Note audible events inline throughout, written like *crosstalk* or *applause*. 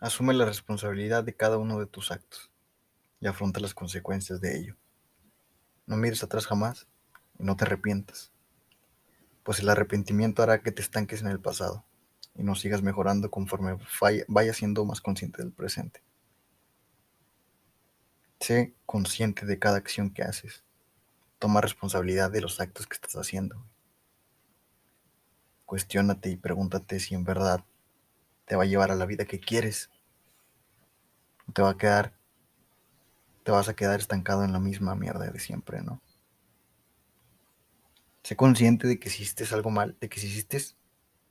Asume la responsabilidad de cada uno de tus actos y afronta las consecuencias de ello. No mires atrás jamás y no te arrepientas, pues el arrepentimiento hará que te estanques en el pasado y no sigas mejorando conforme vayas siendo más consciente del presente. Sé consciente de cada acción que haces. Toma responsabilidad de los actos que estás haciendo. Cuestiónate y pregúntate si en verdad te va a llevar a la vida que quieres. Te va a quedar, te vas a quedar estancado en la misma mierda de siempre, ¿no? Sé consciente de que hiciste algo mal, de que si hiciste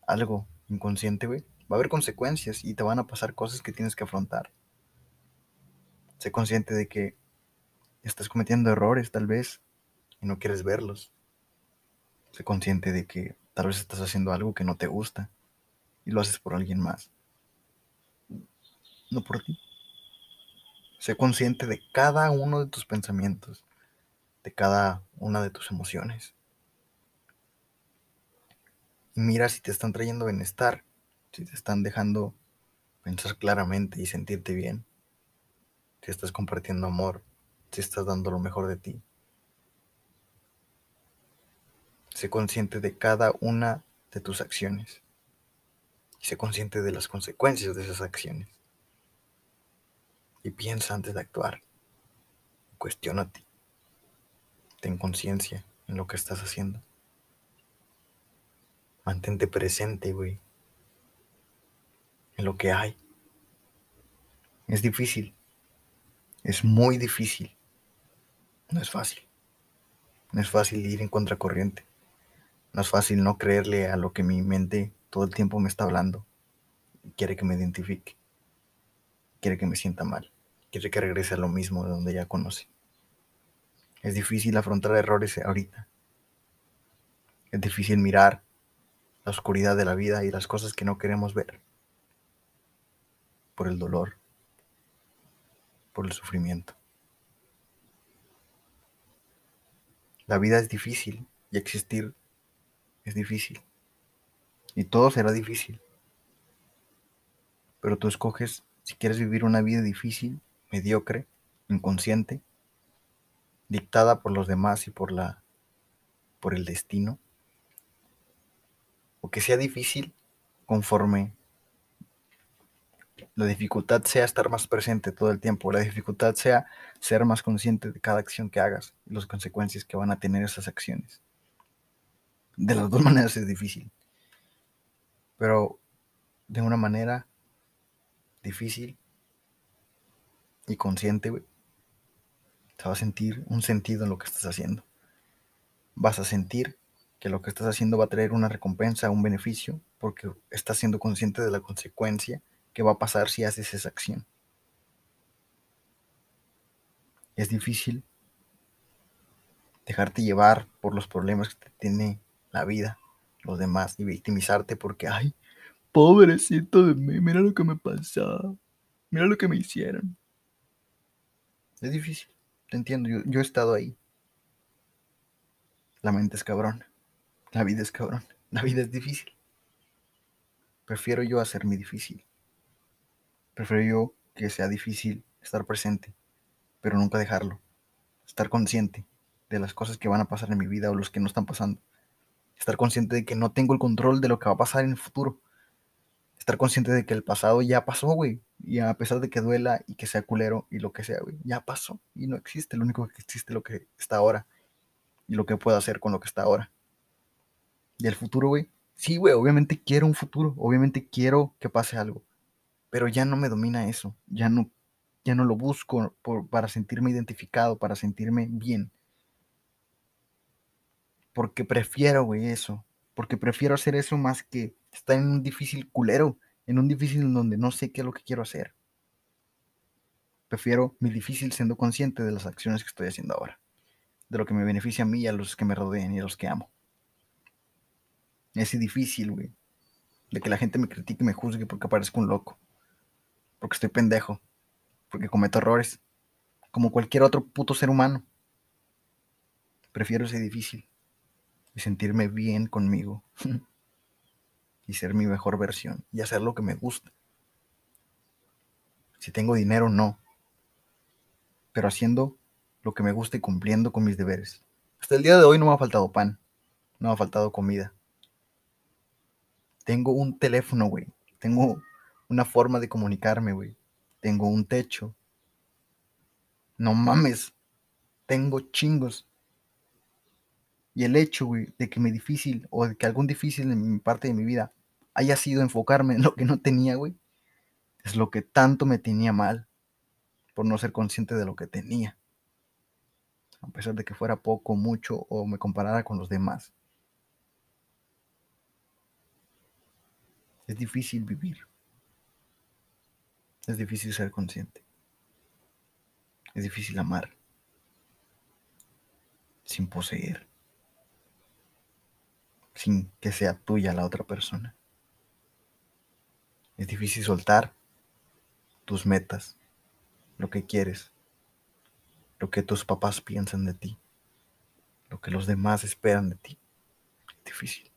algo inconsciente, güey, va a haber consecuencias y te van a pasar cosas que tienes que afrontar. Sé consciente de que estás cometiendo errores, tal vez, y no quieres verlos. Sé consciente de que tal vez estás haciendo algo que no te gusta y lo haces por alguien más. No por ti. Sé consciente de cada uno de tus pensamientos, de cada una de tus emociones. Y mira si te están trayendo bienestar, si te están dejando pensar claramente y sentirte bien, si estás compartiendo amor, si estás dando lo mejor de ti. Sé consciente de cada una de tus acciones y sé consciente de las consecuencias de esas acciones. Y piensa antes de actuar. Cuestiónate. Ten conciencia en lo que estás haciendo. Mantente presente, güey. En lo que hay. Es difícil. Es muy difícil. No es fácil. No es fácil ir en contracorriente. No es fácil no creerle a lo que mi mente todo el tiempo me está hablando. Quiere que me identifique. Quiere que me sienta mal. Quiere que regrese a lo mismo de donde ya conoce. Es difícil afrontar errores ahorita. Es difícil mirar la oscuridad de la vida y las cosas que no queremos ver. Por el dolor. Por el sufrimiento. La vida es difícil y existir es difícil. Y todo será difícil. Pero tú escoges si quieres vivir una vida difícil, mediocre, inconsciente, dictada por los demás y por la por el destino, o que sea difícil conforme la dificultad sea estar más presente todo el tiempo, la dificultad sea ser más consciente de cada acción que hagas y las consecuencias que van a tener esas acciones. De las dos *laughs* maneras es difícil pero de una manera difícil y consciente, güey, vas a sentir un sentido en lo que estás haciendo. Vas a sentir que lo que estás haciendo va a traer una recompensa, un beneficio, porque estás siendo consciente de la consecuencia que va a pasar si haces esa acción. Es difícil dejarte llevar por los problemas que te tiene la vida los demás y victimizarte porque, ay, pobrecito de mí, mira lo que me pasó, mira lo que me hicieron. Es difícil, te entiendo, yo, yo he estado ahí. La mente es cabrón, la vida es cabrón, *laughs* la vida es difícil. Prefiero yo hacerme difícil. Prefiero yo que sea difícil estar presente, pero nunca dejarlo. Estar consciente de las cosas que van a pasar en mi vida o los que no están pasando Estar consciente de que no tengo el control de lo que va a pasar en el futuro. Estar consciente de que el pasado ya pasó, güey. Y a pesar de que duela y que sea culero y lo que sea, güey, ya pasó. Y no existe. Lo único que existe es lo que está ahora. Y lo que puedo hacer con lo que está ahora. Y el futuro, güey. Sí, güey, obviamente quiero un futuro. Obviamente quiero que pase algo. Pero ya no me domina eso. Ya no, ya no lo busco para sentirme identificado, para sentirme bien porque prefiero, güey, eso. Porque prefiero hacer eso más que estar en un difícil culero, en un difícil donde no sé qué es lo que quiero hacer. Prefiero mi difícil siendo consciente de las acciones que estoy haciendo ahora, de lo que me beneficia a mí y a los que me rodean y a los que amo. Ese difícil, güey, de que la gente me critique y me juzgue porque parezco un loco, porque estoy pendejo, porque cometo errores, como cualquier otro puto ser humano. Prefiero ese difícil sentirme bien conmigo *laughs* y ser mi mejor versión y hacer lo que me gusta. Si tengo dinero, no. Pero haciendo lo que me gusta y cumpliendo con mis deberes. Hasta el día de hoy no me ha faltado pan. No me ha faltado comida. Tengo un teléfono, güey. Tengo una forma de comunicarme, güey. Tengo un techo. No mames. Tengo chingos. Y el hecho, güey, de que me difícil o de que algún difícil en mi parte de mi vida haya sido enfocarme en lo que no tenía, güey, es lo que tanto me tenía mal por no ser consciente de lo que tenía. A pesar de que fuera poco, mucho o me comparara con los demás. Es difícil vivir. Es difícil ser consciente. Es difícil amar sin poseer, sin que sea tuya la otra persona. Es difícil soltar tus metas, lo que quieres, lo que tus papás piensan de ti, lo que los demás esperan de ti. Es difícil.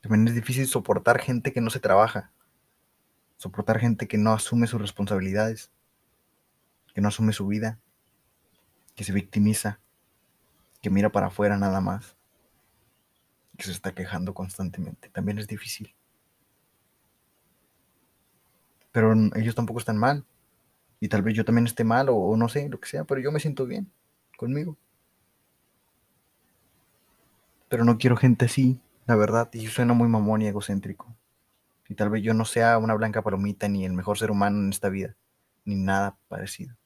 También es difícil soportar gente que no se trabaja, soportar gente que no asume sus responsabilidades, que no asume su vida, que se victimiza, que mira para afuera nada más, que se está quejando constantemente. También es difícil. Pero ellos tampoco están mal. Y tal vez yo también esté mal o, o no sé, lo que sea, pero yo me siento bien conmigo. Pero no quiero gente así, la verdad, y suena muy mamón y egocéntrico. Y tal vez yo no sea una blanca palomita ni el mejor ser humano en esta vida, ni nada parecido.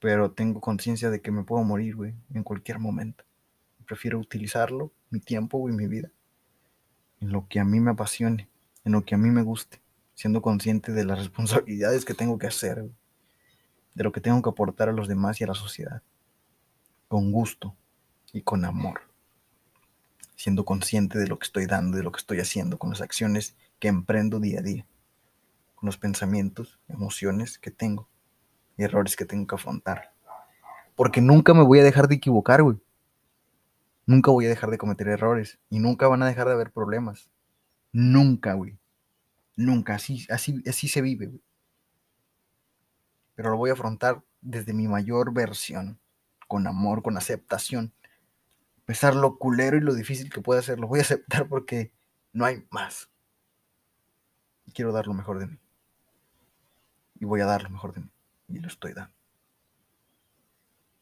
Pero tengo conciencia de que me puedo morir, güey, en cualquier momento. Prefiero utilizarlo, mi tiempo y mi vida, en lo que a mí me apasione, en lo que a mí me guste, siendo consciente de las responsabilidades que tengo que hacer, de lo que tengo que aportar a los demás y a la sociedad, con gusto y con amor siendo consciente de lo que estoy dando, de lo que estoy haciendo, con las acciones que emprendo día a día, con los pensamientos, emociones que tengo y errores que tengo que afrontar. Porque nunca me voy a dejar de equivocar, güey. Nunca voy a dejar de cometer errores y nunca van a dejar de haber problemas. Nunca, güey. Nunca. Así, así, así se vive, güey. Pero lo voy a afrontar desde mi mayor versión, con amor, con aceptación pesar lo culero y lo difícil que puede ser, lo voy a aceptar porque no hay más. quiero dar lo mejor de mí. Y voy a dar lo mejor de mí. Y lo estoy dando.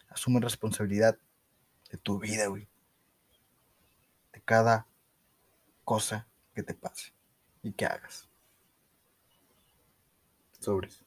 Asume responsabilidad de tu vida, güey. De cada cosa que te pase y que hagas. Sobres.